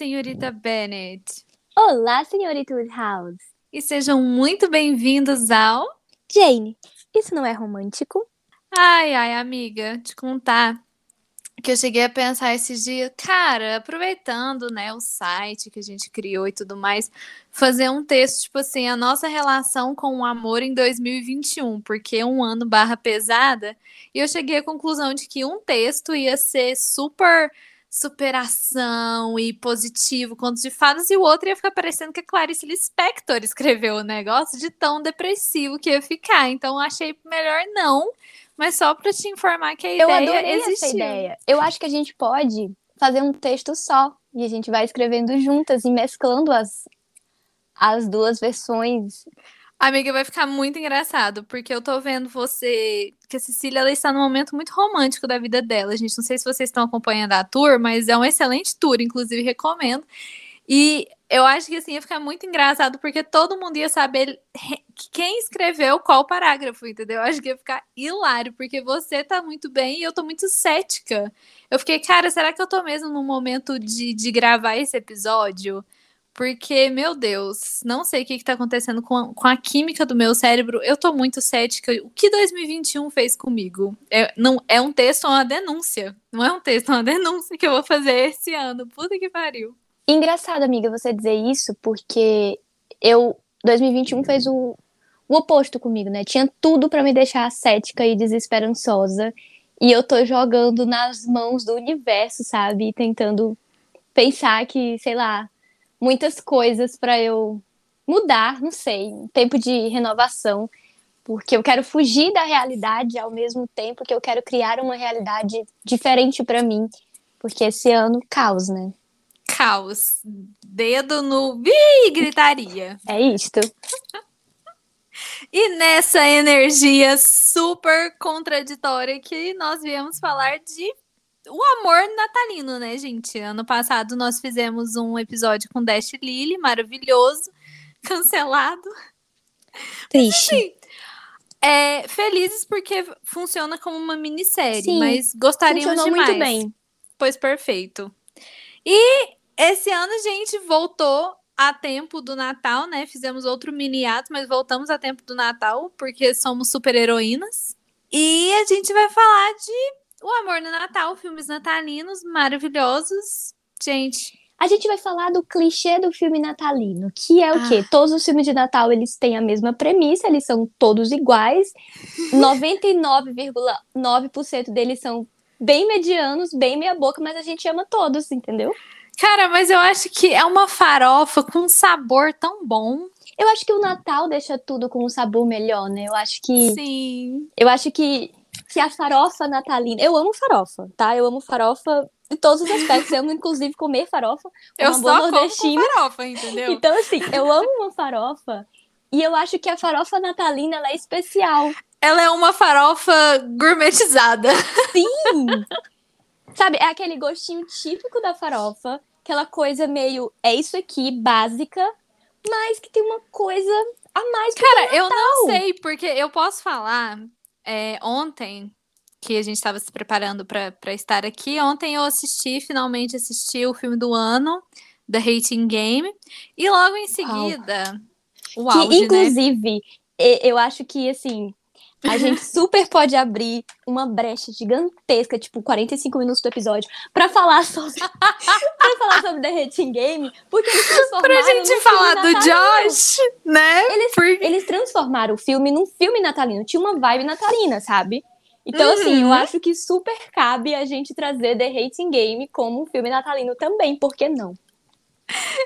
senhorita Bennett. Olá, senhorita Woodhouse. E sejam muito bem-vindos ao. Jane, isso não é romântico? Ai, ai, amiga, te contar que eu cheguei a pensar esses dias, cara, aproveitando, né, o site que a gente criou e tudo mais, fazer um texto, tipo assim, a nossa relação com o amor em 2021, porque é um ano barra pesada, e eu cheguei à conclusão de que um texto ia ser super superação e positivo, contos de fadas, e o outro ia ficar parecendo que a Clarice Lispector escreveu o negócio de tão depressivo que ia ficar. Então achei melhor não, mas só para te informar que a Eu ideia adorei existiu. essa ideia. Eu acho que a gente pode fazer um texto só e a gente vai escrevendo juntas e mesclando as, as duas versões. Amiga, vai ficar muito engraçado, porque eu tô vendo você, que a Cecília ela está num momento muito romântico da vida dela. Gente, não sei se vocês estão acompanhando a tour, mas é um excelente tour, inclusive recomendo. E eu acho que assim ia ficar muito engraçado, porque todo mundo ia saber quem escreveu qual parágrafo, entendeu? Eu acho que ia ficar hilário, porque você tá muito bem e eu tô muito cética. Eu fiquei, cara, será que eu tô mesmo no momento de, de gravar esse episódio? Porque, meu Deus, não sei o que, que tá acontecendo com a, com a química do meu cérebro. Eu tô muito cética. O que 2021 fez comigo? É, não, é um texto ou uma denúncia. Não é um texto, é uma denúncia que eu vou fazer esse ano. Puta que pariu. Engraçado, amiga, você dizer isso, porque eu 2021 fez o, o oposto comigo, né? Tinha tudo pra me deixar cética e desesperançosa, e eu tô jogando nas mãos do universo, sabe? E tentando pensar que, sei lá, muitas coisas pra eu mudar, não sei, um tempo de renovação, porque eu quero fugir da realidade ao mesmo tempo que eu quero criar uma realidade diferente pra mim, porque esse ano caos, né? Caos. Dedo no. Ih, gritaria. É isto. E nessa energia super contraditória que nós viemos falar de o amor natalino, né, gente? Ano passado nós fizemos um episódio com Dash Lily, maravilhoso, cancelado. Triste. Sim. É, felizes porque funciona como uma minissérie, Sim, mas gostaríamos Funcionou de mais. muito bem. Pois perfeito. E esse ano a gente voltou a tempo do Natal, né? Fizemos outro mini ato, mas voltamos a tempo do Natal, porque somos super heroínas. E a gente vai falar de O Amor no Natal, filmes natalinos maravilhosos. Gente, A gente vai falar do clichê do filme natalino, que é o quê? Todos os filmes de Natal, eles têm a mesma premissa, eles são todos iguais. 99,9% deles são bem medianos, bem meia boca, mas a gente ama todos, entendeu? cara, mas eu acho que é uma farofa com um sabor tão bom. Eu acho que o Natal deixa tudo com um sabor melhor, né? Eu acho que Sim. eu acho que que a farofa natalina, eu amo farofa, tá? Eu amo farofa em todos os aspectos, eu amo inclusive comer farofa, Eu uma só como farofa, entendeu? Então, assim, eu amo uma farofa e eu acho que a farofa natalina ela é especial. Ela é uma farofa gourmetizada. Sim! Sabe, é aquele gostinho típico da farofa, aquela coisa meio, é isso aqui, básica, mas que tem uma coisa a mais. Cara, eu não sei, porque eu posso falar. É, ontem, que a gente estava se preparando para estar aqui, ontem eu assisti, finalmente assisti o filme do ano, The Hating Game, e logo em seguida. O Que, auge, né? inclusive, e- eu acho que, assim, a gente super pode abrir uma brecha gigantesca, tipo, 45 minutos do episódio, pra falar sobre, falar sobre The Hating Game, porque eles transformaram Pra gente falar do. Josh, né? Eles, eles transformaram o filme num filme natalino. Tinha uma vibe natalina, sabe? Então, assim, eu Uhum. acho que super cabe a gente trazer The Hating Game como um filme natalino também, por que não?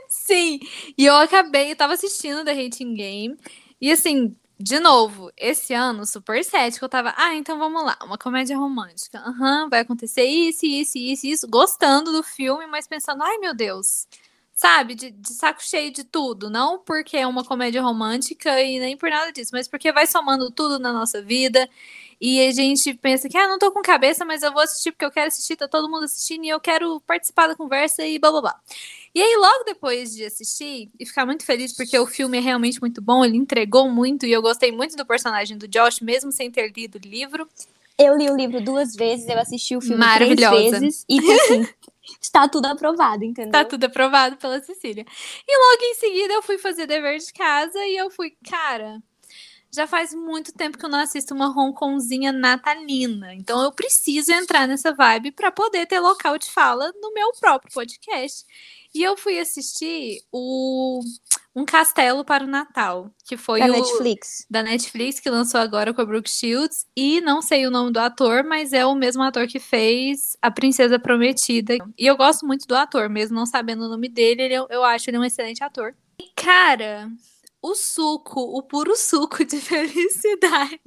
Sim, e eu acabei, eu tava assistindo The Hating Game, e assim, de novo, esse ano, super cético, eu tava, ah, então vamos lá, uma comédia romântica, aham, vai acontecer isso, isso, isso, isso, gostando do filme, mas pensando, ai meu Deus, sabe, de, de saco cheio de tudo, não porque é uma comédia romântica e nem por nada disso, mas porque vai somando tudo na nossa vida, e a gente pensa que, ah, não tô com cabeça, mas eu vou assistir porque eu quero assistir, tá todo mundo assistindo e eu quero participar da conversa e blá blá blá. E aí, logo depois de assistir e ficar muito feliz, porque o filme é realmente muito bom, ele entregou muito e eu gostei muito do personagem do Josh, mesmo sem ter lido o livro. Eu li o livro duas vezes, eu assisti o filme três vezes. E, assim, está tudo aprovado, entendeu? Tá tudo aprovado pela Cecília. E logo em seguida eu fui fazer dever de casa e eu fui, cara, já faz muito tempo que eu não assisto uma Hongkongzinha natalina. Então eu preciso entrar nessa vibe para poder ter local de fala no meu próprio podcast. E eu fui assistir o Um Castelo para o Natal, que foi da o Netflix. da Netflix que lançou agora com a Brooke Shields e não sei o nome do ator, mas é o mesmo ator que fez A Princesa Prometida. E eu gosto muito do ator, mesmo não sabendo o nome dele, ele, é- eu acho ele um excelente ator. E cara, o suco, o puro suco de felicidade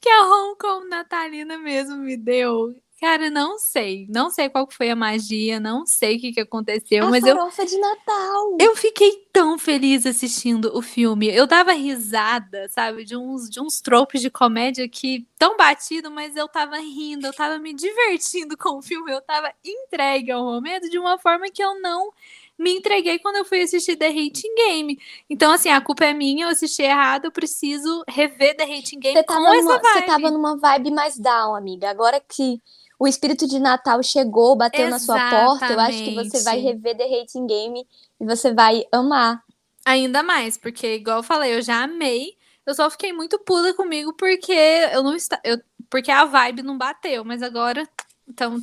que a Hong Kong natalina mesmo me deu. Cara, não sei. Não sei qual foi a magia, não sei o que, que aconteceu, a mas eu, de Natal. eu fiquei tão feliz assistindo o filme. Eu dava risada, sabe, de uns, de uns tropes de comédia que tão batido, mas eu tava rindo, eu tava me divertindo com o filme, eu tava entregue ao momento de uma forma que eu não me entreguei quando eu fui assistir The Hating Game. Então, assim, a culpa é minha, eu assisti errado, eu preciso rever The Hating Game Você com essa numa, vibe. você tava numa vibe mais down, amiga. Agora que o espírito de Natal chegou, bateu na sua porta, eu acho que você vai Exatamente. rever The Hating Game e você vai amar. Ainda mais, porque, igual eu falei, eu já amei. Eu só fiquei muito puta comigo porque eu não está, eu, porque a vibe não bateu, mas agora estamos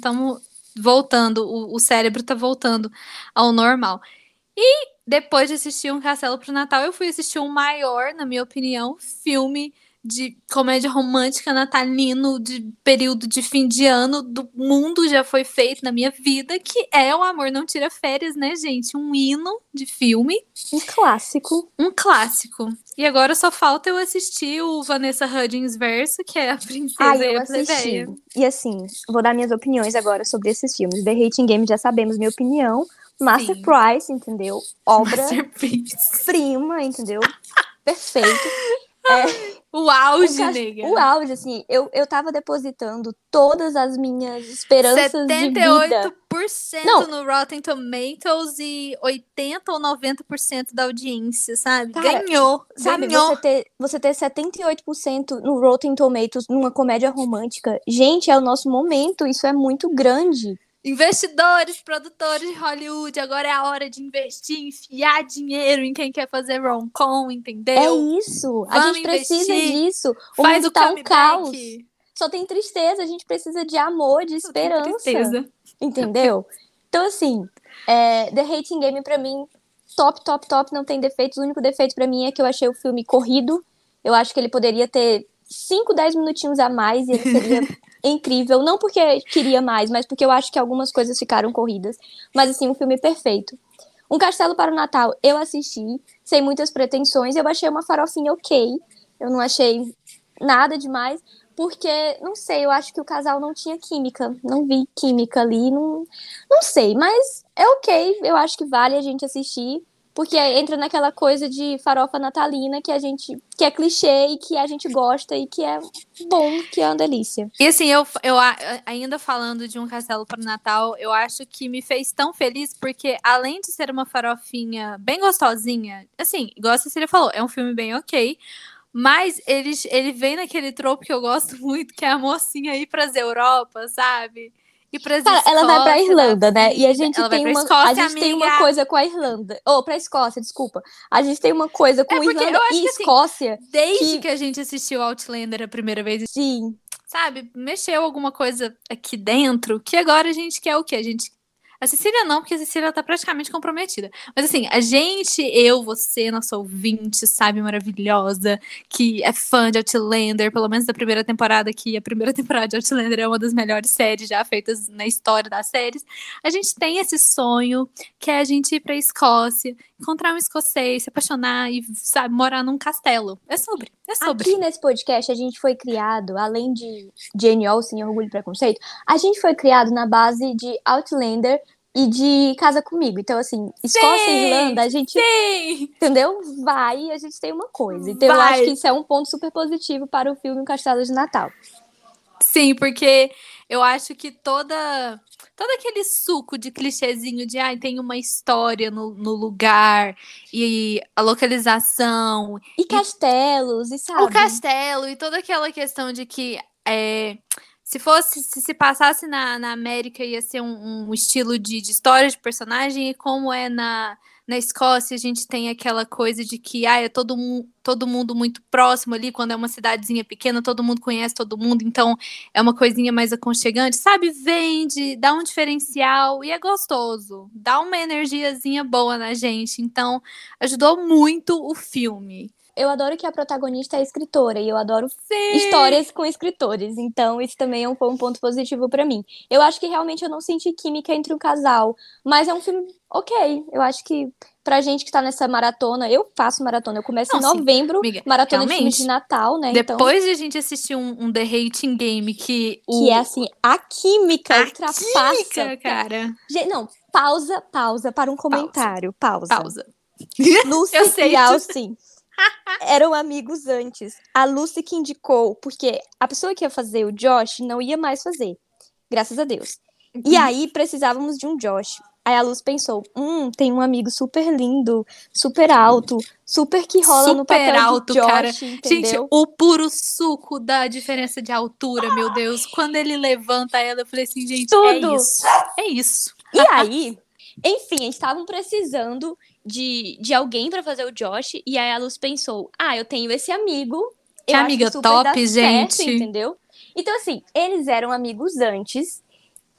voltando, o, o cérebro tá voltando ao normal. E depois de assistir um Castelo pro Natal, eu fui assistir um maior, na minha opinião, filme de comédia romântica natalino de período de fim de ano do mundo já foi feito na minha vida, que é O Amor Não Tira Férias, né, gente? Um hino de filme Um clássico. um clássico. E agora só falta eu assistir o Vanessa Hudgens verso, que é a princesa Ah, e eu assisti. E assim, vou dar minhas opiniões agora sobre esses filmes. The Hating Game já sabemos minha opinião. Master Sim. Price, entendeu? Obra prima, entendeu? Perfeito. É, O auge, o, nega. o auge, assim, eu, eu tava depositando todas as minhas esperanças de vida. 78% Não. no Rotten Tomatoes e 80 ou 90% da audiência, sabe? Cara, ganhou, Sabe, ganhou. você ter, você ter 78% no Rotten Tomatoes numa comédia romântica. Gente, é o nosso momento, isso é muito grande. Investidores, produtores de Hollywood, agora é a hora de investir, enfiar dinheiro em quem quer fazer rom-com, entendeu? É isso. A Vamos gente precisa investir. disso. O Faz mundo o tá um caos. Só tem tristeza, a gente precisa de amor, de Só esperança. tristeza. Entendeu? Então, assim, é, The Hating Game, pra mim, top, top, top, não tem defeitos. O único defeito pra mim é que eu achei o filme corrido. Eu acho que ele poderia ter 5, 10 minutinhos a mais e ele seria incrível. Não porque queria mais, mas porque eu acho que algumas coisas ficaram corridas. Mas, assim, um filme perfeito. Um Castelo para o Natal, eu assisti, sem muitas pretensões. Eu achei uma farofinha ok. Eu não achei nada demais. Porque, não sei, eu acho que o casal não tinha química. Não vi química ali. Não, não sei, mas é ok. Eu acho que vale a gente assistir. Porque entra naquela coisa de farofa natalina que a gente. que é clichê e que a gente gosta e que é bom, que é uma delícia. E assim, eu, eu ainda falando de um castelo para o Natal, eu acho que me fez tão feliz porque, além de ser uma farofinha bem gostosinha, assim, igual a Cecília falou, é um filme bem ok. Mas ele, ele vem naquele tropo que eu gosto muito, que é a mocinha ir pras Europa, sabe? Ir pras Cara, ela vai pra Escócia Irlanda, da né? E a gente tem uma, Escócia, a gente tem uma coisa com a Irlanda. Ou pra Escócia, desculpa. A gente tem uma coisa com É Irlanda e que, assim, Escócia. Desde que- que a gente assistiu Outlander a primeira vez, Sim. sabe, mexeu alguma coisa aqui dentro, que agora a gente quer o quê? A gente. A Cecília não, porque a Cecília tá praticamente comprometida. Mas assim, a gente, eu, você, nossa ouvinte, sabe, maravilhosa, que é fã de Outlander, pelo menos da primeira temporada, que a primeira temporada de Outlander é uma das melhores séries já feitas na história das séries. A gente tem esse sonho, que é a gente ir pra Escócia, encontrar um escocês, se apaixonar e, sabe, morar num castelo. É sobre, é sobre. Aqui nesse podcast a gente foi criado, além de Jane Austen e Orgulho e Preconceito, a gente foi criado na base de Outlander e de Casa Comigo. Então, assim, Escócia Sim, e Irlanda, a gente, Sim! entendeu? Vai e a gente tem uma coisa. Então, eu Vai. acho que isso é um ponto super positivo para o filme Castelo de Natal. Sim, porque eu acho que toda todo aquele suco de clichêzinho de ai, tem uma história no, no lugar e a localização, E castelos, e sabe? o castelo e toda aquela questão de que é, se fosse, se se passasse na, na América, ia ser um, um estilo de, de história de personagem, e como é na, na Escócia, a gente tem aquela coisa de que ah, é todo, mu todo mundo muito próximo ali, quando é uma cidadezinha pequena, todo mundo conhece todo mundo, então é uma coisinha mais aconchegante, sabe? Vende, dá um diferencial e é gostoso, dá uma energiazinha boa na gente, então ajudou muito o filme eu adoro que a protagonista é escritora e eu adoro Sim. histórias com escritores. Então, isso também é um, um ponto positivo para mim. Eu acho que realmente eu não senti química entre o casal, mas é um filme ok. Eu acho que pra gente que tá nessa maratona, eu faço maratona, eu começo não, em novembro, amiga, maratona de filme de Natal, né? Então Depois então... de a gente assistir um, um The Hating Game que o... Que é assim, a química a ultrapassa. Química, cara. Não, pausa, pausa para um comentário. Pausa. Pausa. Lucy eu sei eram amigos antes. A Lucy que indicou, porque a pessoa que ia fazer o Josh não ia mais fazer. Graças a Deus. E uhum. aí precisávamos de um Josh. Aí a Luz pensou: hum, tem um amigo super lindo, super alto, super que rola super no papel alto, de Josh, cara. Entendeu? Gente, o puro suco da diferença de altura, meu Deus. Quando ele levanta ela, eu falei assim, gente, é Tudo. é isso. É isso. E aí, enfim, estavam precisando de, de alguém para fazer o Josh. E aí a Luz pensou: ah, eu tenho esse amigo. Que amiga top, gente. Certo, entendeu? Então, assim, eles eram amigos antes.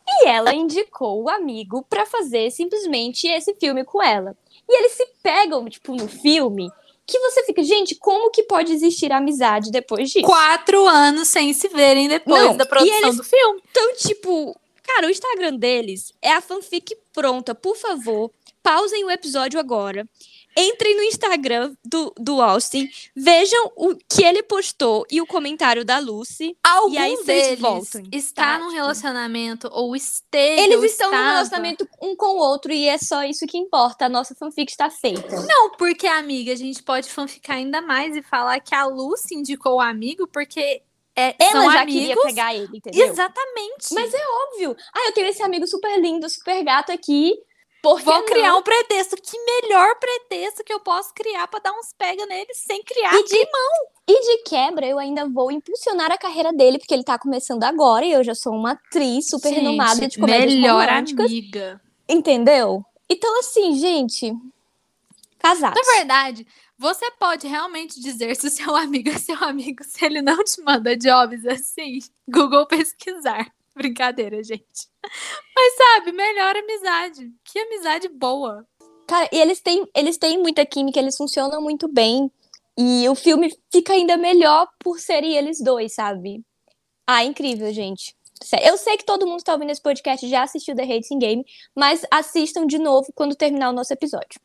E ela indicou o amigo para fazer simplesmente esse filme com ela. E eles se pegam, tipo, no filme que você fica, gente, como que pode existir amizade depois disso? Quatro anos sem se verem depois Não, da produção do filme. Então, tipo, cara, o Instagram deles é a fanfic pronta. Por favor, pausem o episódio agora. Entrem no Instagram do, do Austin, vejam o que ele postou e o comentário da Lucy. Algum e aí vocês voltam. Está tá? num relacionamento ou esteve. Eles estão estava. num relacionamento um com o outro e é só isso que importa. A nossa fanfic está feita. Não, porque, amiga, a gente pode fanficar ainda mais e falar que a Lucy indicou o amigo porque é, ela já amigos. queria pegar ele, entendeu? Exatamente. Mas é óbvio. Ah, eu tenho esse amigo super lindo, super gato aqui. Por Vou criar um pretexto. Que melhor pretexto que eu posso criar para dar uns pega nele sem criar e de, mão. E de quebra, eu ainda vou impulsionar a carreira dele, porque ele tá começando agora e eu já sou uma atriz super gente, renomada de comédias melhor românticas. amiga. Entendeu? Então, assim, gente, casados. Na verdade, você pode realmente dizer se o seu amigo é seu amigo se ele não te manda jobs assim? Google pesquisar. Brincadeira, gente. Mas sabe, melhor amizade. Que amizade boa. Cara, e eles têm, eles têm muita química, eles funcionam muito bem. E o filme fica ainda melhor por serem eles dois, sabe? Ah, incrível, gente. Eu sei que todo mundo que tá ouvindo esse podcast já assistiu The Hating Game, mas assistam de novo quando terminar o nosso episódio.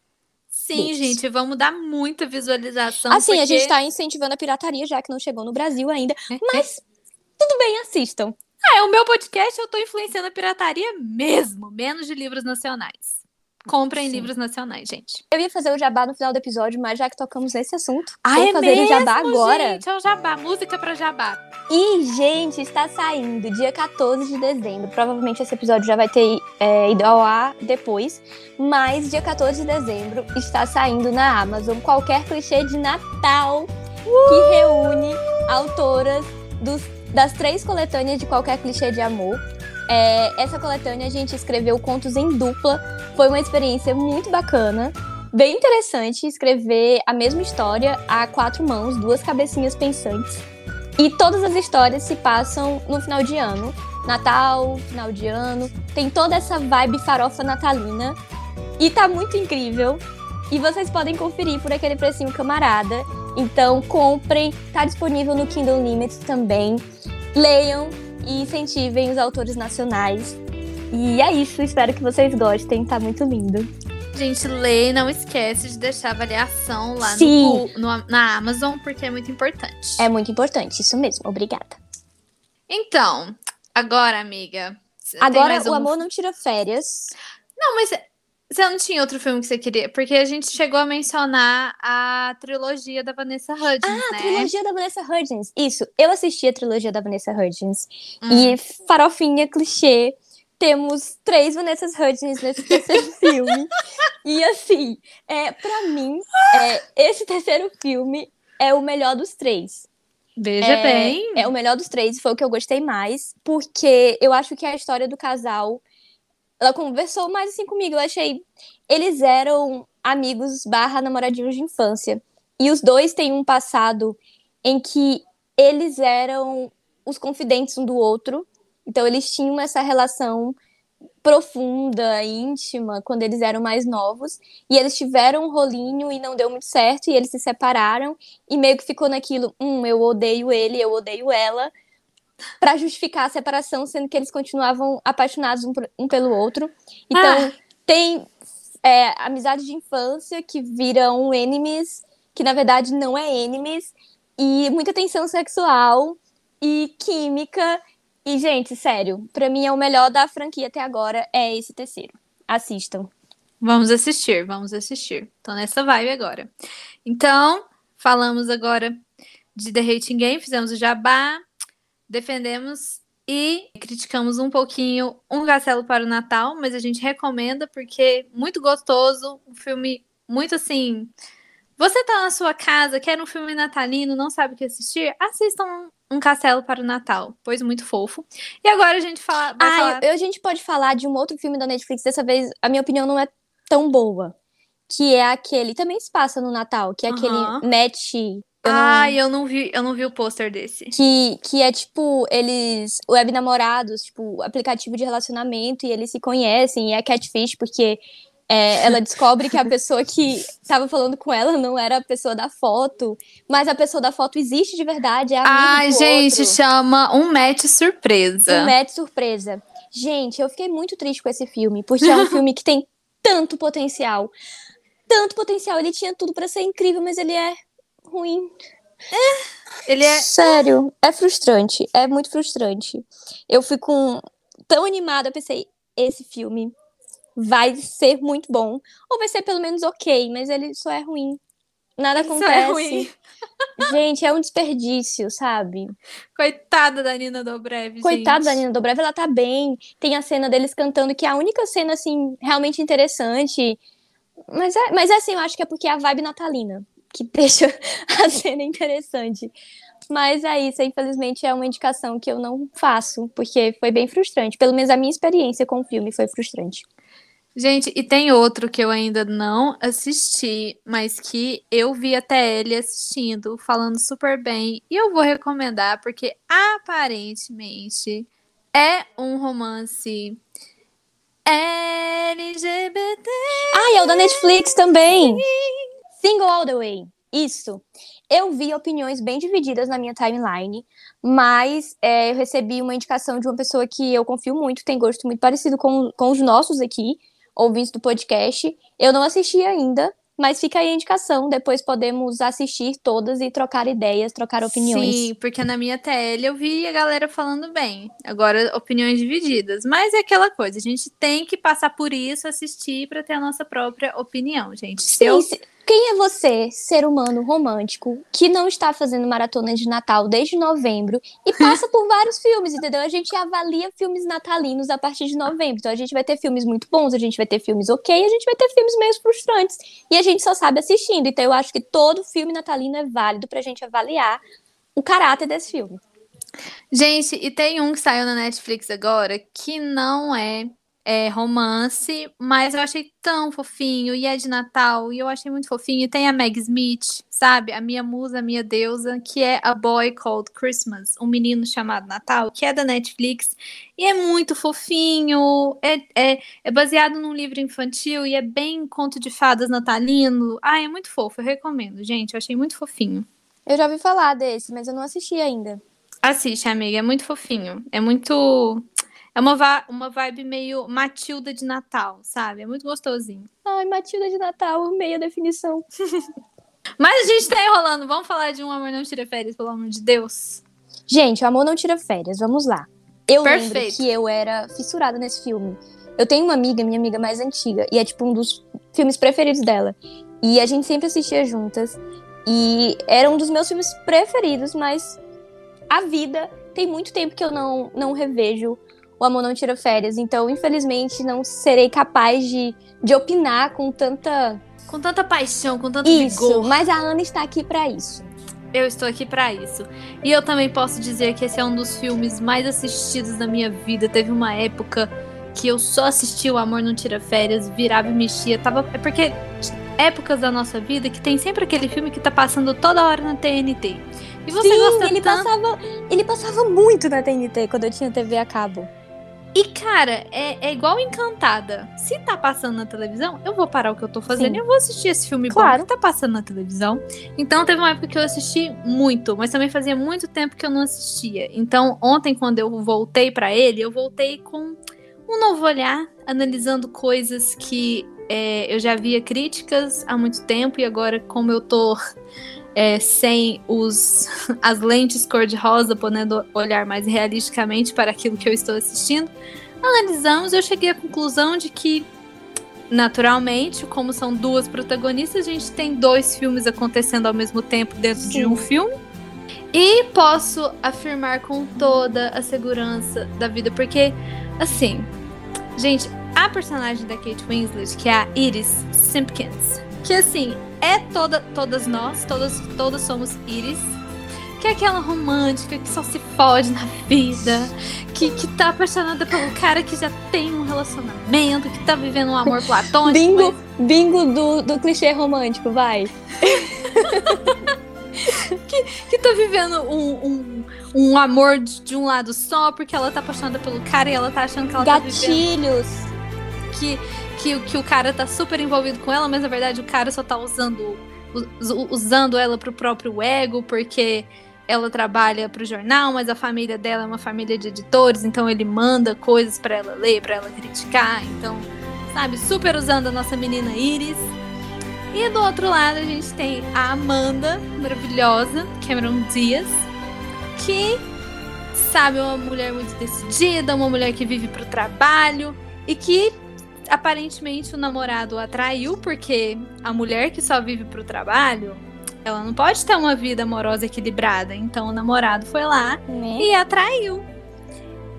Sim, gente, vamos dar muita visualização. Assim, porque... a gente tá incentivando a pirataria, já que não chegou no Brasil ainda. Mas tudo bem, assistam. Ah, é o meu podcast, eu tô influenciando a pirataria mesmo, menos de livros nacionais. Comprem Sim. livros nacionais, gente. Eu ia fazer o jabá no final do episódio, mas já que tocamos nesse assunto, ah, vou é fazer mesmo, o jabá agora. Gente, é o jabá, música para jabá. E, gente, está saindo dia 14 de dezembro. Provavelmente esse episódio já vai ter é, ido ao ar depois. Mas dia 14 de dezembro está saindo na Amazon qualquer clichê de Natal uh! que reúne autoras dos das três coletâneas de qualquer clichê de amor. É, essa coletânea a gente escreveu contos em dupla. Foi uma experiência muito bacana. Bem interessante escrever a mesma história a quatro mãos, duas cabecinhas pensantes. E todas as histórias se passam no final de ano. Natal, final de ano. Tem toda essa vibe farofa natalina. E tá muito incrível. E vocês podem conferir por aquele precinho camarada. Então comprem, tá disponível no Kindle Limits também. Leiam e incentivem os autores nacionais. E é isso, espero que vocês gostem, tá muito lindo. Gente, lê, não esquece de deixar avaliação lá no, no, na Amazon, porque é muito importante. É muito importante, isso mesmo. Obrigada. Então, agora, amiga. Agora o amor não tira férias. Não, mas você não tinha outro filme que você queria? Porque a gente chegou a mencionar a trilogia da Vanessa Hudgens, ah, né? a trilogia da Vanessa Hudgens. Isso, eu assisti a trilogia da Vanessa Hudgens. Hum. E farofinha, clichê, temos três Vanessa Hudgens nesse terceiro filme. E assim, é, para mim, é, esse terceiro filme é o melhor dos três. Veja é, bem. É o melhor dos três, foi o que eu gostei mais, porque eu acho que a história do casal. Ela conversou mais assim comigo. Eu achei. Eles eram amigos barra namoradinhos de infância. E os dois têm um passado em que eles eram os confidentes um do outro. Então eles tinham essa relação profunda, íntima, quando eles eram mais novos. E eles tiveram um rolinho e não deu muito certo, e eles se separaram. E meio que ficou naquilo: hum, eu odeio ele, eu odeio ela. Para justificar a separação, sendo que eles continuavam apaixonados um, um pelo outro. Então, ah. tem é, amizade de infância que viram enemies, que na verdade não é enemies, e muita tensão sexual e química e, gente, sério, para mim é o melhor da franquia até agora, é esse terceiro. Assistam. Vamos assistir, vamos assistir. Tô nessa vibe agora. Então, falamos agora de The Hating Game, fizemos o jabá, defendemos e criticamos um pouquinho Um Castelo para o Natal, mas a gente recomenda porque muito gostoso, um filme muito assim. Você tá na sua casa, quer um filme natalino, não sabe o que assistir? Assistam um Castelo para o Natal, pois muito fofo. E agora a gente fala. Ah, falar... a gente pode falar de um outro filme da Netflix. Dessa vez, a minha opinião não é tão boa. Que é aquele. Também se passa no Natal, que é aquele Net. Eu ah, eu não vi, eu não vi o pôster desse. Que, que é tipo, eles. Web namorados, tipo, aplicativo de relacionamento, e eles se conhecem, e é catfish, porque é, ela descobre que a pessoa que estava falando com ela não era a pessoa da foto, mas a pessoa da foto existe de verdade. É Ai, gente, outro. chama um match surpresa. Um match surpresa. Gente, eu fiquei muito triste com esse filme, porque é um filme que tem tanto potencial. Tanto potencial. Ele tinha tudo para ser incrível, mas ele é ruim. É, ele é. Sério, é frustrante. É muito frustrante. Eu fico tão animada, eu pensei, esse filme vai ser muito bom. Ou vai ser pelo menos ok, mas ele só é ruim. Nada Isso é acontece. É ruim. Gente, é um desperdício, sabe? Coitada da Nina Dobrev, Coitada da Nina Dobrev, ela tá bem. Tem a cena deles cantando, que é a única cena, assim, realmente interessante. Mas é, mas é assim, eu acho que é porque é a vibe natalina que deixa a cena interessante. Mas é isso, infelizmente é uma indicação que eu não faço, porque foi bem frustrante. Pelo menos a minha experiência com o filme foi frustrante. Gente, e tem outro que eu ainda não assisti, mas que eu vi até ele assistindo, falando super bem, e eu vou recomendar porque aparentemente é um romance LGBT. Ah, é o da Netflix também. Single All the Way. Isso. Eu vi opiniões bem divididas na minha timeline, mas é, eu recebi uma indicação de uma pessoa que eu confio muito, tem gosto muito parecido com, com os nossos aqui ouvintes do podcast. Eu não assisti ainda, mas fica aí a indicação. Depois podemos assistir todas e trocar ideias, trocar opiniões. Sim, porque na minha TL eu vi a galera falando bem. Agora, opiniões divididas. Mas é aquela coisa, a gente tem que passar por isso, assistir para ter a nossa própria opinião, gente. Sim, eu... Quem é você, ser humano romântico, que não está fazendo maratona de Natal desde novembro e passa por vários filmes, entendeu? A gente avalia filmes natalinos a partir de novembro. Então a gente vai ter filmes muito bons, a gente vai ter filmes ok, a gente vai ter filmes meio frustrantes. E a gente só sabe assistindo. Então eu acho que todo filme natalino é válido pra gente avaliar o caráter desse filme. Gente, e tem um que saiu na Netflix agora que não é é, romance, mas eu achei tão fofinho, e é de Natal, e eu achei muito fofinho. E tem a Meg Smith, sabe? A minha musa, a minha deusa, que é A Boy Called Christmas, um menino chamado Natal, que é da Netflix, e é muito fofinho, é, é, é baseado num livro infantil, e é bem conto de fadas natalino. Ah, é muito fofo, eu recomendo, gente, eu achei muito fofinho. Eu já ouvi falar desse, mas eu não assisti ainda. Assiste, amiga, é muito fofinho. É muito é uma, uma vibe meio Matilda de Natal, sabe? É muito gostosinho. Ai, Matilda de Natal, meia definição. Mas a gente tá enrolando. Vamos falar de Um Amor Não Tira Férias, pelo amor de Deus. Gente, O Amor Não Tira Férias, vamos lá. Eu Perfeito. lembro que eu era fissurada nesse filme. Eu tenho uma amiga, minha amiga mais antiga, e é tipo um dos filmes preferidos dela. E a gente sempre assistia juntas. E era um dos meus filmes preferidos, mas a vida tem muito tempo que eu não, não revejo o amor não tira férias. Então, infelizmente, não serei capaz de, de opinar com tanta. Com tanta paixão, com tanto isso, vigor. Mas a Ana está aqui para isso. eu estou aqui para isso. E eu também posso dizer que esse é um dos filmes mais assistidos da minha vida. Teve uma época que eu só assistia O Amor Não Tira Férias, virava e mexia. Tava... É porque épocas da nossa vida que tem sempre aquele filme que tá passando toda hora na TNT. E você Sim, gosta ele tanto... passava, ele passava muito na TNT quando eu tinha TV a cabo. E, cara, é, é igual Encantada. Se tá passando na televisão, eu vou parar o que eu tô fazendo Sim. e eu vou assistir esse filme claro. bom que tá passando na televisão. Então, teve uma época que eu assisti muito, mas também fazia muito tempo que eu não assistia. Então, ontem, quando eu voltei para ele, eu voltei com um novo olhar, analisando coisas que é, eu já via críticas há muito tempo e agora, como eu tô é, sem os, as lentes cor-de-rosa, podendo olhar mais realisticamente para aquilo que eu estou assistindo, analisamos, eu cheguei à conclusão de que, naturalmente, como são duas protagonistas, a gente tem dois filmes acontecendo ao mesmo tempo dentro Sim. de um filme. E posso afirmar com toda a segurança da vida, porque, assim, gente, a personagem da Kate Winslet, que é a Iris Simpkins, que assim, é toda, todas nós, todas, todas somos Iris, que é aquela romântica que só se fode na vida, que, que tá apaixonada pelo cara que já tem um relacionamento, que tá vivendo um amor platônico. Bingo, mas... bingo do, do clichê romântico, vai. que, que tá vivendo um, um, um amor de, de, um lado só, porque ela tá apaixonada pelo cara e ela tá achando que ela Gatilhos. tá Gatilhos! Que que, que o cara tá super envolvido com ela, mas na verdade o cara só tá usando, usando ela pro próprio ego, porque ela trabalha pro jornal, mas a família dela é uma família de editores, então ele manda coisas para ela ler, para ela criticar. Então, sabe, super usando a nossa menina Iris. E do outro lado a gente tem a Amanda, maravilhosa, Cameron Diaz, que sabe, é uma mulher muito decidida, uma mulher que vive pro trabalho e que aparentemente o namorado atraiu, porque a mulher que só vive pro trabalho, ela não pode ter uma vida amorosa equilibrada. Então o namorado foi lá né? e atraiu.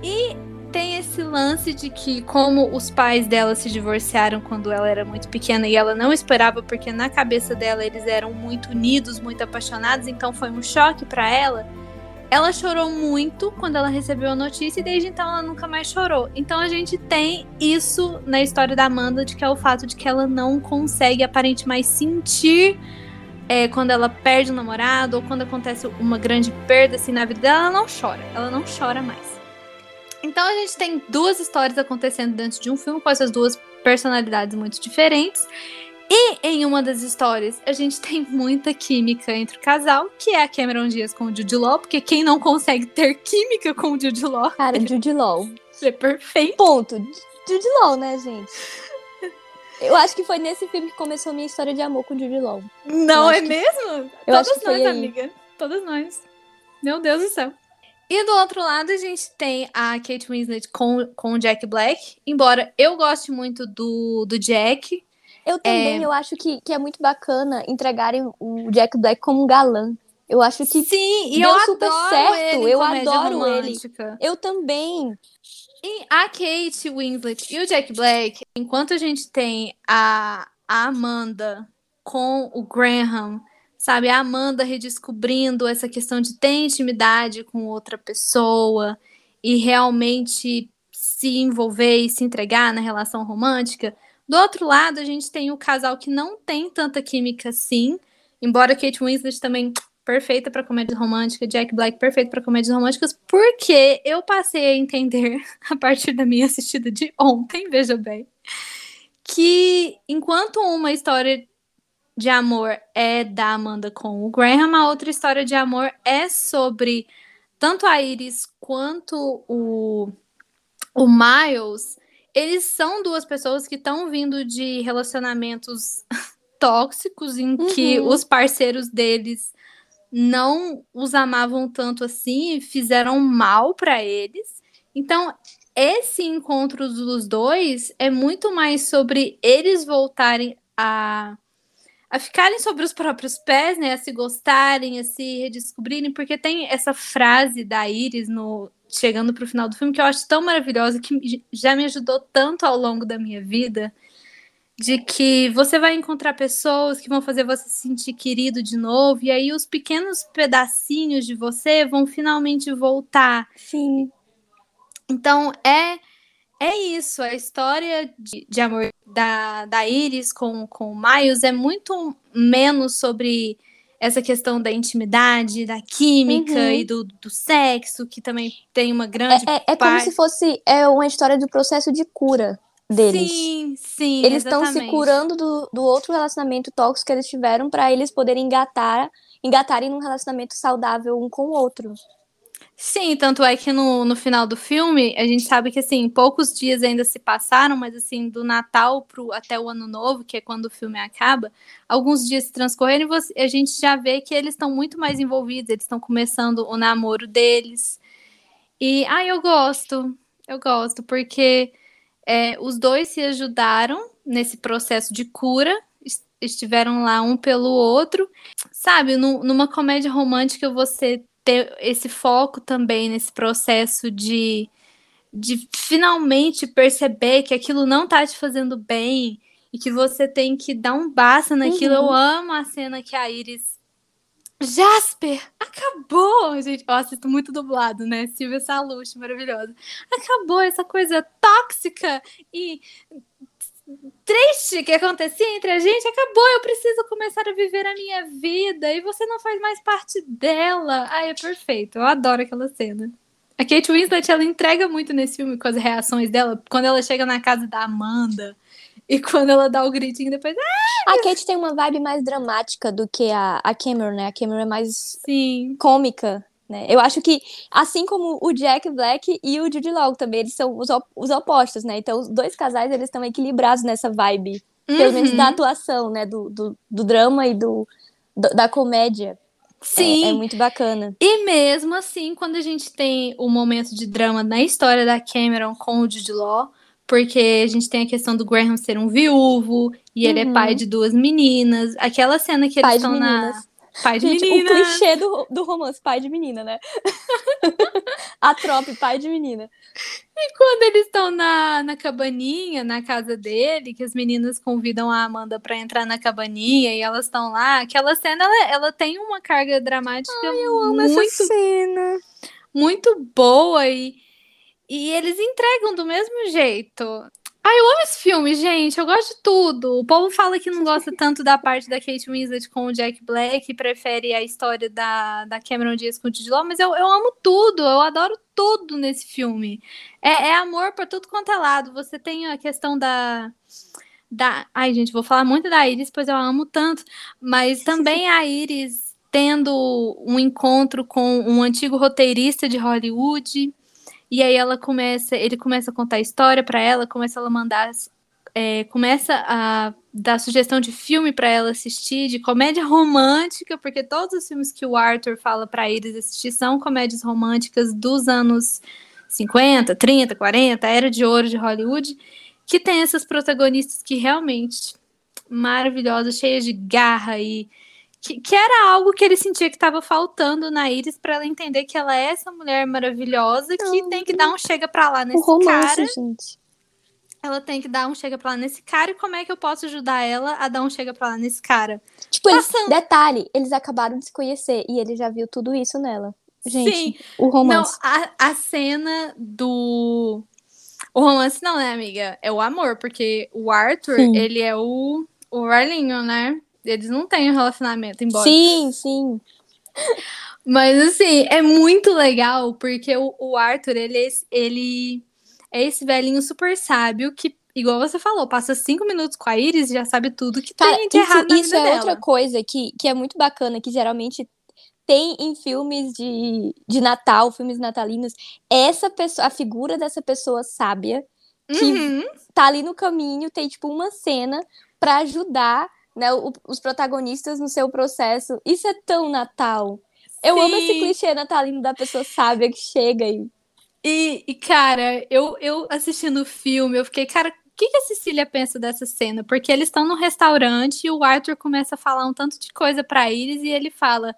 E tem esse lance de que, como os pais dela se divorciaram quando ela era muito pequena e ela não esperava, porque na cabeça dela eles eram muito unidos, muito apaixonados, então foi um choque para ela ela chorou muito quando ela recebeu a notícia e desde então ela nunca mais chorou. Então a gente tem isso na história da Amanda, de que é o fato de que ela não consegue aparentemente mais sentir é, quando ela perde o namorado ou quando acontece uma grande perda assim na vida dela, ela não chora. Ela não chora mais. Então a gente tem duas histórias acontecendo dentro de um filme com essas duas personalidades muito diferentes. E em uma das histórias, a gente tem muita química entre o casal, que é a Cameron Diaz com o Jude Law, porque quem não consegue ter química com o Jude Law... Cara, Jude Law. É perfeito. Ponto. Jude Law, né, gente? Eu acho que foi nesse filme que começou a minha história de amor com o Jude Law. Não é que... mesmo? Eu Todas nós, amiga. Todas nós. Meu Deus do céu. E do outro lado, a gente tem a Kate Winslet com, com o Jack Black. Embora eu goste muito do, do Jack, eu também, é... eu acho que, que é muito bacana entregarem o Jack Black como um galã. Eu acho que Sim, deu eu super certo. eu adoro romântica. ele. Eu também. E a Kate Winslet e o Jack Black, enquanto a gente tem a, a Amanda com o Graham, sabe? A Amanda redescobrindo essa questão de ter intimidade com outra pessoa e realmente se envolver e se entregar na relação romântica. Do outro lado, a gente tem o casal que não tem tanta química assim, embora Kate Winslet também perfeita para comédias românticas, Jack Black perfeito para comédias românticas, porque eu passei a entender a partir da minha assistida de ontem, veja bem, que enquanto uma história de amor é da Amanda com o Graham, a outra história de amor é sobre tanto a Iris quanto o, o Miles eles são duas pessoas que estão vindo de relacionamentos tóxicos em uhum. que os parceiros deles não os amavam tanto assim e fizeram mal para eles. Então, esse encontro dos dois é muito mais sobre eles voltarem a a ficarem sobre os próprios pés, né, a se gostarem, a se redescobrirem, porque tem essa frase da Iris no chegando para o final do filme, que eu acho tão maravilhosa, que já me ajudou tanto ao longo da minha vida, de que você vai encontrar pessoas que vão fazer você se sentir querido de novo, e aí os pequenos pedacinhos de você vão finalmente voltar. Sim. Então é é isso, a história de, de amor da, da Iris com, com o Miles é muito menos sobre essa questão da intimidade, da química uhum. e do, do sexo, que também tem uma grande. É, é, é como se fosse é uma história do processo de cura deles. Sim, sim. Eles estão se curando do, do outro relacionamento tóxico que eles tiveram para eles poderem engatar, engatarem num relacionamento saudável um com o outro. Sim, tanto é que no, no final do filme, a gente sabe que, assim, poucos dias ainda se passaram, mas, assim, do Natal pro, até o Ano Novo, que é quando o filme acaba, alguns dias se transcorreram e a gente já vê que eles estão muito mais envolvidos, eles estão começando o namoro deles. E, ah, eu gosto, eu gosto, porque é, os dois se ajudaram nesse processo de cura, estiveram lá um pelo outro. Sabe, no, numa comédia romântica você ter esse foco também nesse processo de, de finalmente perceber que aquilo não tá te fazendo bem e que você tem que dar um basta naquilo. Uhum. Eu amo a cena que a Iris. Jasper, acabou! Gente, eu assisto muito dublado, né? Silvia Salucci, maravilhosa. Acabou essa coisa tóxica e triste que acontecia entre a gente acabou. Eu preciso começar a viver a minha vida e você não faz mais parte dela. Ai, é perfeito. Eu adoro aquela cena. A Kate Winslet, ela entrega muito nesse filme com as reações dela, quando ela chega na casa da Amanda e quando ela dá o gritinho depois. Ah, a Kate tem uma vibe mais dramática do que a, a Cameron, né? A Cameron é mais Sim. cômica. Né? Eu acho que, assim como o Jack Black e o Jude Law também, eles são os, op os opostos, né? Então, os dois casais, eles estão equilibrados nessa vibe. Uhum. Pelo menos da uhum. atuação, né? Do, do, do drama e do, do, da comédia. Sim. É, é, muito bacana. E mesmo assim, quando a gente tem o momento de drama na história da Cameron com o Jude Law, porque a gente tem a questão do Graham ser um viúvo e uhum. ele é pai uhum. de duas meninas. Aquela cena que eles estão na Pai de Gente, menina. O clichê do, do romance, pai de menina, né? a trope, pai de menina. E quando eles estão na, na cabaninha, na casa dele, que as meninas convidam a Amanda para entrar na cabaninha e elas estão lá, aquela cena, ela, ela tem uma carga dramática Ai, eu amo muito, essa cena. muito boa e, e eles entregam do mesmo jeito. Ai, eu amo esse filme, gente. Eu gosto de tudo. O povo fala que não gosta tanto da parte da Kate Winslet com o Jack Black prefere a história da, da Cameron Diaz com o Jude mas eu, eu amo tudo. Eu adoro tudo nesse filme. É, é amor por tudo quanto é lado. Você tem a questão da da. Ai, gente, vou falar muito da Iris, pois eu amo tanto. Mas também a Iris tendo um encontro com um antigo roteirista de Hollywood. E aí ela começa, ele começa a contar a história para ela, começa a mandar, é, começa a dar sugestão de filme para ela assistir, de comédia romântica, porque todos os filmes que o Arthur fala para eles assistir são comédias românticas dos anos 50, 30, 40, era de ouro de Hollywood, que tem essas protagonistas que realmente maravilhosas, cheias de garra e que, que era algo que ele sentia que estava faltando na Iris para ela entender que ela é essa mulher maravilhosa que uhum. tem que dar um chega para lá nesse romance, cara. Gente. Ela tem que dar um chega pra lá nesse cara e como é que eu posso ajudar ela a dar um chega pra lá nesse cara? Tipo, eles, detalhe, eles acabaram de se conhecer e ele já viu tudo isso nela. Gente, Sim. o romance. Não, a, a cena do. O romance não, né, amiga? É o amor, porque o Arthur, Sim. ele é o, o Arlinho, né? Eles não têm um relacionamento, embora. Sim, sim. Mas assim, é muito legal, porque o, o Arthur, ele, é ele é esse velhinho super sábio que, igual você falou, passa cinco minutos com a Iris e já sabe tudo que Cara, tem de isso, errado na Isso é dela. outra coisa que, que é muito bacana, que geralmente tem em filmes de, de Natal, filmes natalinos, essa pessoa, a figura dessa pessoa sábia que uhum. tá ali no caminho, tem tipo uma cena para ajudar né, o, os protagonistas no seu processo. Isso é tão Natal. Eu Sim. amo esse clichê natalino da pessoa sábia que chega e. E, e cara, eu, eu assistindo o filme, eu fiquei, cara, o que, que a Cecília pensa dessa cena? Porque eles estão no restaurante e o Arthur começa a falar um tanto de coisa pra Iris e ele fala: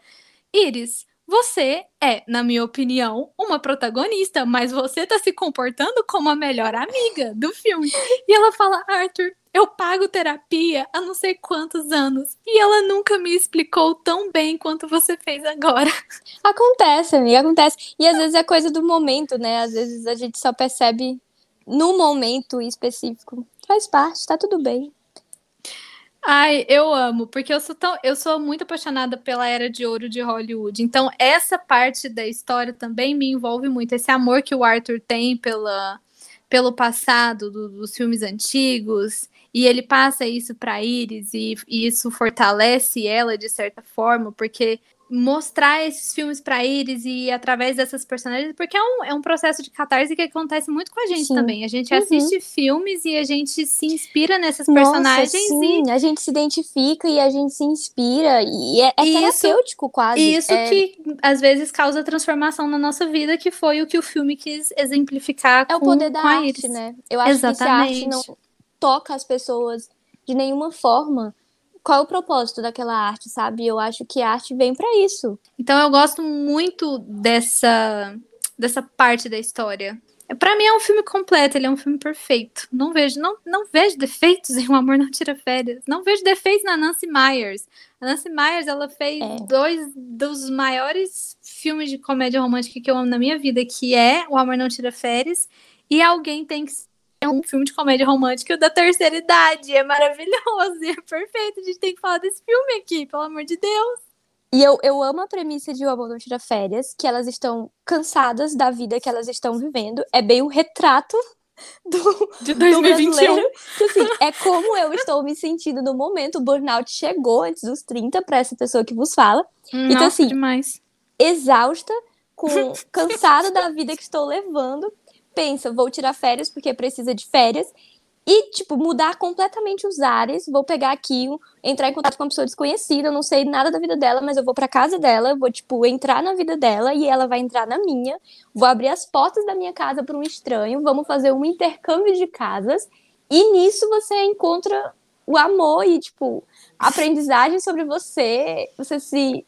Iris, você é, na minha opinião, uma protagonista, mas você tá se comportando como a melhor amiga do filme. E ela fala: Arthur, Eu pago terapia há não sei quantos anos e ela nunca me explicou tão bem quanto você fez agora. Acontece, amiga, acontece. E às vezes é coisa do momento, né? Às vezes a gente só percebe no momento específico. Faz parte, tá tudo bem. Ai, eu amo, porque eu sou tão, eu sou muito apaixonada pela era de ouro de Hollywood. Então, essa parte da história também me envolve muito. Esse amor que o Arthur tem pela, pelo passado do, dos filmes antigos, e ele passa isso para Iris, e, e isso fortalece ela de certa forma, porque mostrar esses filmes para eles e através dessas personagens, porque é um, é um processo de catarse que acontece muito com a gente sim. também. A gente uhum. assiste filmes e a gente se inspira nessas Nossa, personagens sim. e a gente se identifica e a gente se inspira e é, é isso, terapêutico quase. Isso é... que às vezes causa transformação na nossa vida, que foi o que o filme quis exemplificar é com, o poder da arte, né? Eu acho Exatamente. que se a arte não toca as pessoas de nenhuma forma, qual é o propósito daquela arte, sabe? Eu acho que a arte vem para isso. Então eu gosto muito dessa dessa parte da história. Para mim é um filme completo, ele é um filme perfeito. Não vejo, não, não vejo defeitos em O Amor Não Tira Férias. Não vejo defeitos na Nancy Myers. A Nancy Myers, ela fez é. dois dos maiores filmes de comédia romântica que eu amo na minha vida, que é O Amor Não Tira Férias e Alguém Tem que é um filme de comédia romântica da terceira idade. É maravilhoso e é perfeito. A gente tem que falar desse filme aqui, pelo amor de Deus. E eu, eu amo a premissa de O Amor Não Tira Férias, que elas estão cansadas da vida que elas estão vivendo. É bem o retrato do, de 2021. Do que, assim, é como eu estou me sentindo no momento. O burnout chegou antes dos 30 para essa pessoa que vos fala. Hum, então, assim, demais. exausta, com cansada da vida que estou levando pensa, vou tirar férias porque precisa de férias e, tipo, mudar completamente os ares. Vou pegar aqui, entrar em contato com uma pessoa desconhecida, eu não sei nada da vida dela, mas eu vou pra casa dela, vou, tipo, entrar na vida dela e ela vai entrar na minha. Vou abrir as portas da minha casa para um estranho, vamos fazer um intercâmbio de casas. E nisso você encontra o amor e, tipo, aprendizagem sobre você. Você se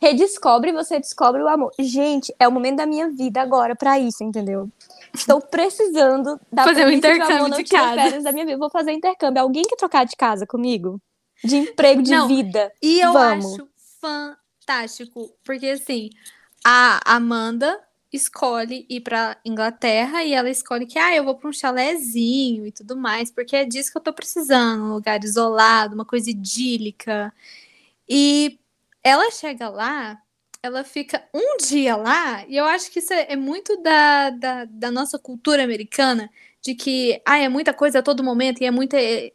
redescobre, você descobre o amor. Gente, é o momento da minha vida agora para isso, entendeu? Estou precisando da fazer um intercâmbio de, de casa. da minha vida. Vou fazer intercâmbio. Alguém quer trocar de casa comigo? De emprego, de Não, vida. E eu Vamos. acho fantástico, porque assim, a Amanda escolhe ir para Inglaterra e ela escolhe que ah, eu vou para um chalézinho e tudo mais, porque é disso que eu tô precisando, um lugar isolado, uma coisa idílica. E ela chega lá ela fica um dia lá, e eu acho que isso é, é muito da, da, da, nossa cultura americana, de que ah, é muita coisa a todo momento, e é, muito, é,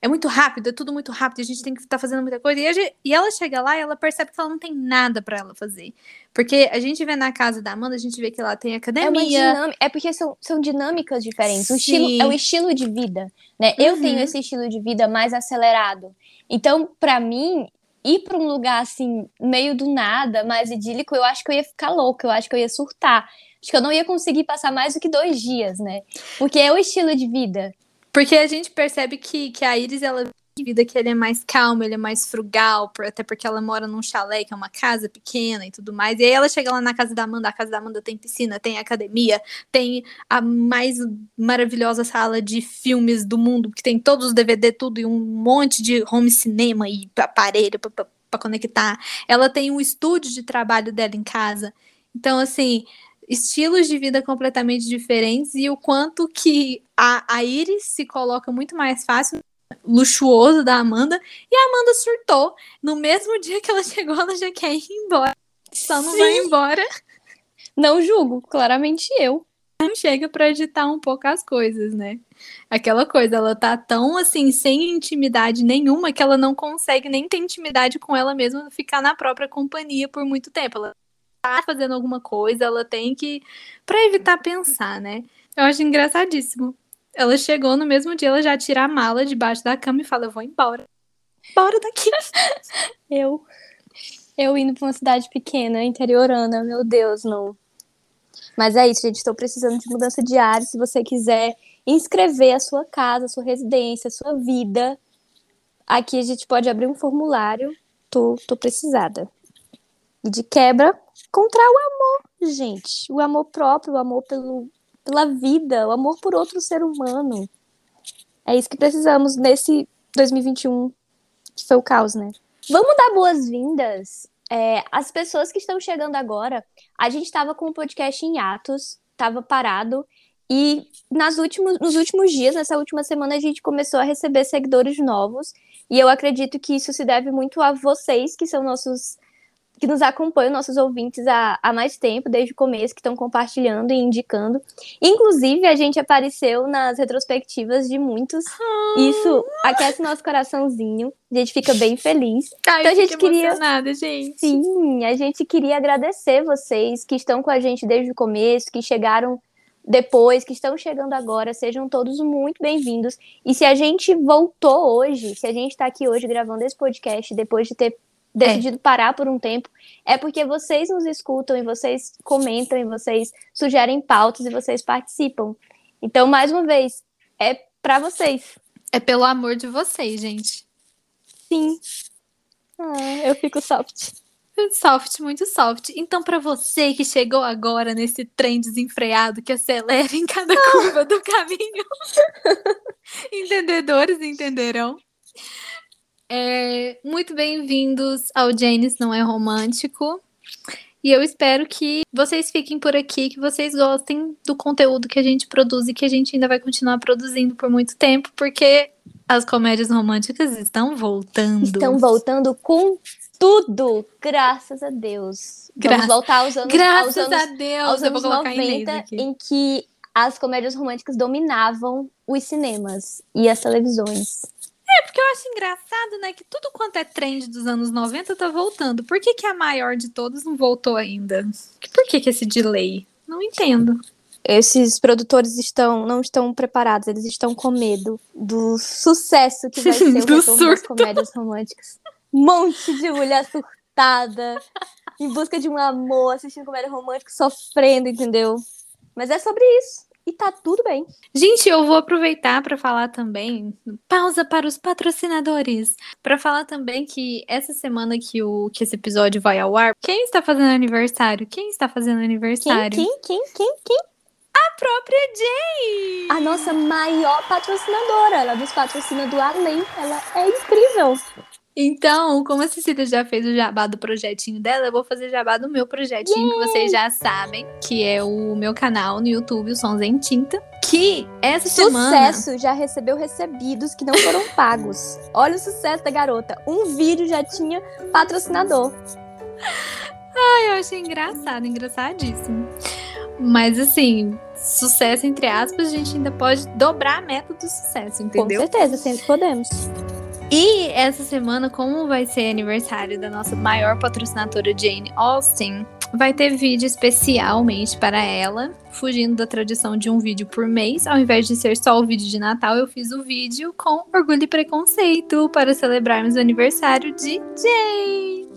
é muito rápido, é tudo muito rápido, a gente tem que estar tá fazendo muita coisa. E, gente, e, ela chega lá e ela percebe que ela não tem nada para ela fazer. Porque a gente vê na casa da Amanda, a gente vê que ela tem academia. É, dinâmica, é porque são, são dinâmicas diferentes. O estilo, é o estilo de vida, né? Uhum. Eu tenho esse estilo de vida mais acelerado. Então, para mim, ir para um lugar assim, meio do nada, mais idílico, eu acho que eu ia ficar louca, eu acho que eu ia surtar. Acho que eu não ia conseguir passar mais do que dois dias, né? Porque é o estilo de vida. Porque a gente percebe que, que a Iris, ela vida que ele é mais calmo, ele é mais frugal, até porque ela mora num chalé, que é uma casa pequena e tudo mais. E aí ela chega lá na casa da Amanda, a casa da Amanda tem piscina, tem academia, tem a mais maravilhosa sala de filmes do mundo, que tem todos os DVD, tudo, e um monte de home cinema e aparelho para conectar. Ela tem um estúdio de trabalho dela em casa. Então, assim, estilos de vida completamente diferentes e o quanto que a, a Iris se coloca muito mais fácil luxuoso da Amanda. E a Amanda surtou. No mesmo dia que ela chegou, ela já quer ir embora. Só não Sim. vai embora. Não julgo, claramente eu. Não chega para editar um pouco as coisas, né? Aquela coisa, ela tá tão assim, sem intimidade nenhuma, que ela não consegue nem ter intimidade com ela mesma, ficar na própria companhia por muito tempo. Ela tá fazendo alguma coisa, ela tem que. para evitar pensar, né? Eu acho engraçadíssimo. Ela chegou no mesmo dia, ela já tira a mala debaixo da cama e fala: Eu vou embora. Bora daqui. eu. Eu indo pra uma cidade pequena, interiorana, meu Deus, não. Mas é isso, gente. Estou precisando de mudança de área. Se você quiser inscrever a sua casa, a sua residência, a sua vida, aqui a gente pode abrir um formulário. Tô, tô precisada. E de quebra, encontrar o amor, gente. O amor próprio, o amor pelo, pela vida, o amor por outro ser humano. É isso que precisamos nesse 2021, que foi o caos, né? Vamos dar boas-vindas é, às pessoas que estão chegando agora. A gente estava com o podcast em atos, estava parado, e nas últimos, nos últimos dias, nessa última semana, a gente começou a receber seguidores novos. E eu acredito que isso se deve muito a vocês, que são nossos que nos acompanham, nossos ouvintes há, há mais tempo, desde o começo, que estão compartilhando e indicando. Inclusive, a gente apareceu nas retrospectivas de muitos. Isso aquece nosso coraçãozinho. A gente fica bem feliz. Ai, então a gente queria. Gente. Sim, a gente queria agradecer vocês que estão com a gente desde o começo, que chegaram depois, que estão chegando agora, sejam todos muito bem-vindos. E se a gente voltou hoje, se a gente está aqui hoje gravando esse podcast depois de ter decidido é. parar por um tempo, é porque vocês nos escutam e vocês comentam e vocês sugerem pautas e vocês participam. Então, mais uma vez, é para vocês. É pelo amor de vocês, gente. Sim. Ah, eu fico soft. Soft, muito soft. Então, para você que chegou agora nesse trem desenfreado que acelera em cada curva do caminho, entendedores entenderão. É, muito bem-vindos ao Janis Não É Romântico. E eu espero que vocês fiquem por aqui, que vocês gostem do conteúdo que a gente produz e que a gente ainda vai continuar produzindo por muito tempo, porque as comédias românticas estão voltando. Estão voltando com tudo, graças a Deus. Gra Vamos voltar aos anos, graças aos anos, a Deus, aos anos 90, em que as comédias românticas dominavam os cinemas e as televisões. É, porque eu acho engraçado, né, que tudo quanto é trend dos anos 90 tá voltando. Por que, que a maior de todas não voltou ainda? Por que, que esse delay? Não entendo. Esses produtores estão não estão preparados, eles estão com medo do sucesso que vai ser o retorno das comédias românticas. Um monte de mulher surtada, em busca de um amor, assistindo comédia romântica, sofrendo, entendeu? Mas é sobre isso e tá tudo bem. Gente, eu vou aproveitar para falar também, pausa para os patrocinadores, para falar também que essa semana que o que esse episódio vai ao ar, quem está fazendo aniversário? Quem está fazendo aniversário? Quem, quem, quem, quem, quem? A própria Jay! A nossa maior patrocinadora, ela nos patrocina do além, ela é incrível. Então, como a Cecília já fez o jabá do projetinho dela, eu vou fazer jabá do meu projetinho, que vocês já sabem, que é o meu canal no YouTube, o Sons em Tinta. Que essa sucesso, semana. Sucesso! Já recebeu recebidos que não foram pagos. Olha o sucesso da garota. Um vídeo já tinha patrocinador. Ai, eu achei engraçado, engraçadíssimo. Mas assim, sucesso entre aspas, a gente ainda pode dobrar a meta do sucesso, entendeu? Com certeza, sempre podemos. E essa semana, como vai ser aniversário da nossa maior patrocinadora Jane Austen, vai ter vídeo especialmente para ela, fugindo da tradição de um vídeo por mês. Ao invés de ser só o vídeo de Natal, eu fiz o vídeo com orgulho e preconceito para celebrarmos o aniversário de Jane.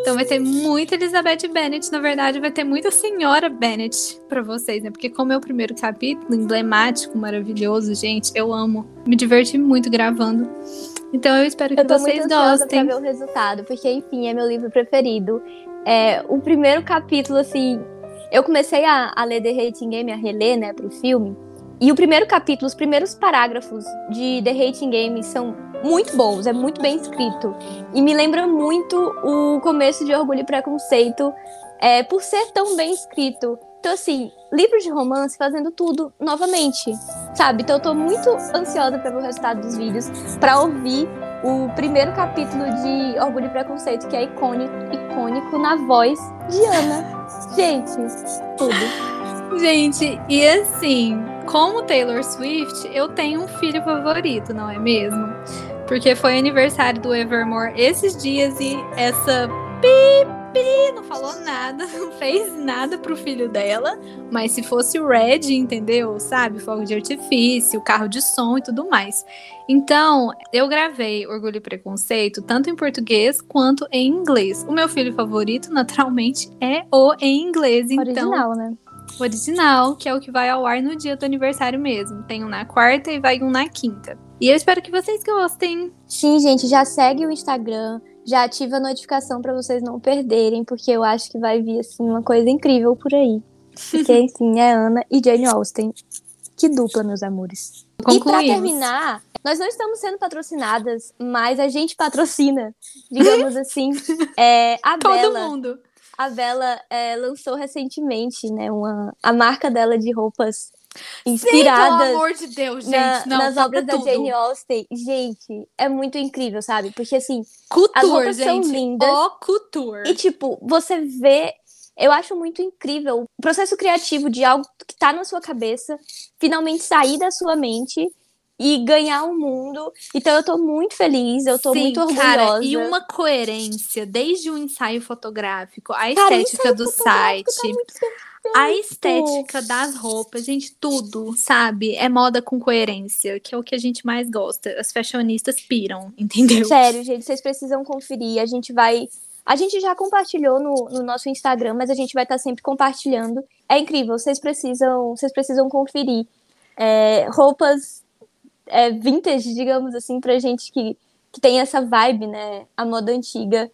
Então vai ter muita Elizabeth Bennet, na verdade vai ter muita Senhora Bennet para vocês, né? Porque como é o primeiro capítulo, emblemático, maravilhoso, gente, eu amo. Me diverti muito gravando. Então eu espero que eu tô vocês muito gostem. Pra ver o resultado, porque enfim, é meu livro preferido. É, o primeiro capítulo, assim, eu comecei a, a ler The Hating Game, a reler, né, pro filme. E o primeiro capítulo, os primeiros parágrafos de The Hating Game são muito bons, é muito bem escrito. E me lembra muito o começo de Orgulho e Preconceito, é, por ser tão bem escrito. Então, assim, livros de romance fazendo tudo novamente, sabe? Então, eu tô muito ansiosa para ver o resultado dos vídeos, para ouvir o primeiro capítulo de Orgulho e Preconceito, que é icônico, icônico na voz de Ana. Gente, tudo. Gente, e assim, como Taylor Swift, eu tenho um filho favorito, não é mesmo? Porque foi aniversário do Evermore esses dias e essa pip não falou nada, não fez nada pro filho dela. Mas se fosse o Red, entendeu? Sabe? Fogo de artifício, carro de som e tudo mais. Então, eu gravei Orgulho e Preconceito tanto em português quanto em inglês. O meu filho favorito, naturalmente, é o em inglês. Então, né? Original, que é o que vai ao ar no dia do aniversário mesmo. Tem um na quarta e vai um na quinta. E eu espero que vocês gostem. Sim, gente, já segue o Instagram já ativa a notificação para vocês não perderem, porque eu acho que vai vir assim uma coisa incrível por aí. Porque, enfim, é Ana e Jane Austen. Que dupla, meus amores. E pra terminar, nós não estamos sendo patrocinadas, mas a gente patrocina, digamos assim, é, a Todo Bela. mundo. A Bela é, lançou recentemente, né, uma, a marca dela de roupas inspiradas Sim, pelo amor de Deus, gente. na- não, nas obras da tudo. Jane Austen. Gente, é muito incrível, sabe? Porque assim, As Couture, roupas são gente. lindas. Ó, couture. E, tipo, você vê. Eu acho muito incrível o processo criativo de algo que tá na sua cabeça finalmente sair da sua mente e ganhar o mundo. Então, eu tô muito feliz, eu tô Sim, muito orgulhosa. cara, e uma coerência, desde o ensaio fotográfico, a Cara, estética do fotográfico site, tá a estética das roupas, gente, tudo, sabe? É moda com coerência, que é o que a gente mais gosta. As fashionistas piram, entendeu? Sério, gente, vocês precisam conferir. A gente vai. A gente já compartilhou no, no nosso Instagram, mas a gente vai estar sempre compartilhando. É incrível, vocês precisam, vocês precisam conferir. É, roupas é, vintage, digamos assim, pra gente que, que tem essa vibe, né? A moda antiga.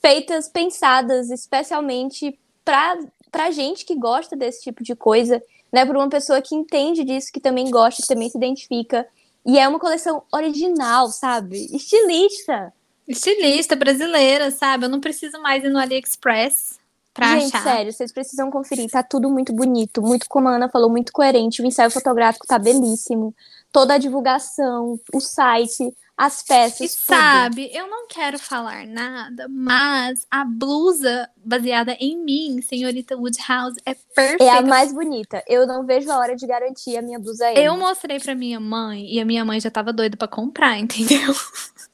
Feitas, pensadas especialmente pra, pra gente que gosta desse tipo de coisa, né? Por uma pessoa que entende disso, que também gosta, que também se identifica. E é uma coleção original, sabe? Estilista. Estilista brasileira, sabe? Eu não preciso mais ir no AliExpress pra Gente, achar. sério, vocês precisam conferir. Tá tudo muito bonito, muito, como a Ana falou, muito coerente. O ensaio fotográfico tá belíssimo. Toda a divulgação, o site, as peças. E tudo. sabe, eu não quero falar nada, mas a blusa baseada em mim, senhorita Woodhouse, é perfeita. É a mais bonita. Eu não vejo a hora de garantir a minha blusa. Eu mostrei pra minha mãe e a minha mãe já tava doida pra comprar, entendeu?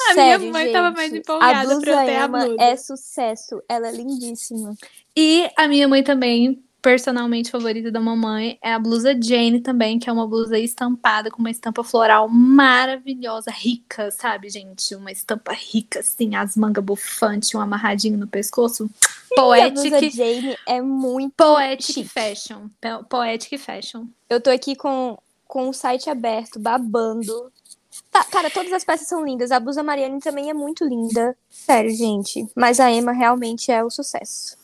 A Sério, minha mãe tava gente, mais A empolgada blusa pra eu ter a blusa. é sucesso. Ela é lindíssima. E a minha mãe também, personalmente favorita da mamãe, é a blusa Jane também, que é uma blusa estampada com uma estampa floral maravilhosa, rica, sabe, gente? Uma estampa rica, assim, as mangas bufantes, um amarradinho no pescoço. E a blusa Poetic, Jane é muito poetic chique. fashion. Po- Poetic fashion. Eu tô aqui com, com o site aberto, babando. Tá, cara, todas as peças são lindas. A blusa Mariane também é muito linda. Sério, gente. Mas a Emma realmente é o sucesso.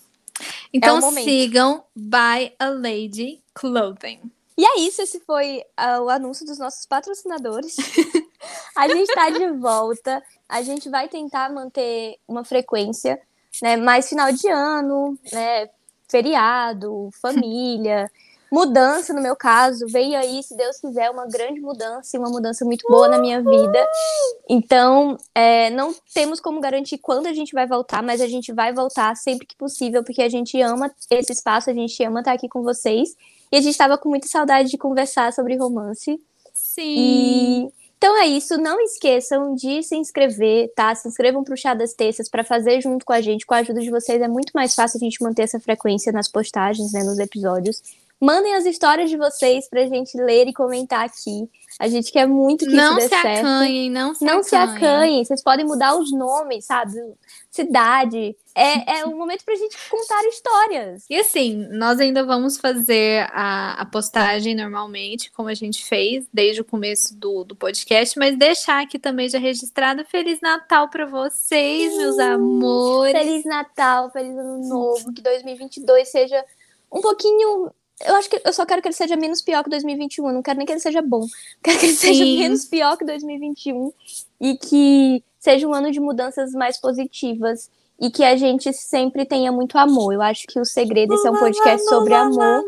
Então o momento. sigam By a Lady Clothing. E é isso, esse foi ah, o anúncio dos nossos patrocinadores. a gente tá de volta. A gente vai tentar manter uma frequência, né? Mais final de ano, né? Feriado, família, mudança no meu caso. Veio aí, se Deus quiser, uma grande mudança e uma mudança muito boa na minha vida. Então, é, não temos como garantir quando a gente vai voltar, mas a gente vai voltar sempre que possível, porque a gente ama esse espaço, a gente ama estar aqui com vocês. E a gente estava com muita saudade de conversar sobre romance. Sim. E então é isso. Não esqueçam de se inscrever, tá? Se inscrevam pro Chá das Terças para fazer junto com a gente. Com a ajuda de vocês é muito mais fácil a gente manter essa frequência nas postagens, né? Nos episódios. Mandem as histórias de vocês pra gente ler e comentar aqui. A gente quer muito que Não isso se dê certo. acanhem, não se Não se acanhem. acanhem, vocês podem mudar os nomes, sabe? Cidade. É, é um momento pra gente contar histórias. E assim, nós ainda vamos fazer a, a postagem normalmente, como a gente fez desde o começo do, do podcast, mas deixar aqui também já registrado Feliz Natal pra vocês, meus amores. Feliz Natal, feliz Ano Novo, que 2022 seja um pouquinho. Eu acho que eu só quero que ele seja menos pior que 2021. Eu não quero nem que ele seja bom. Quero que ele seja Sim. menos pior que 2021 e que seja um ano de mudanças mais positivas e que a gente sempre tenha muito amor. Eu acho que o segredo esse é um podcast sobre amor.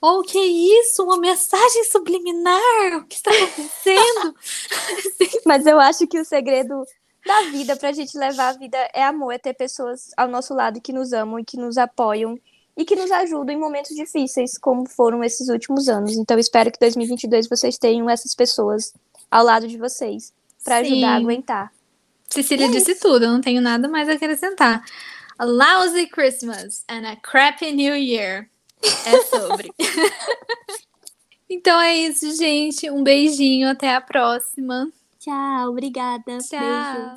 Oh, que isso? Uma mensagem subliminar? O que está acontecendo? Mas eu acho que o segredo da vida pra gente levar a vida é amor, é ter pessoas ao nosso lado que nos amam e que nos apoiam e que nos ajudam em momentos difíceis, como foram esses últimos anos. Então, espero que 2022 vocês tenham essas pessoas ao lado de vocês pra ajudar a aguentar. Cecília disse tudo, eu não tenho nada mais a acrescentar. A lousy Christmas and a crappy New Year. É sobre. então é isso, gente. Um beijinho, até a próxima. Tchau, obrigada. Tchau.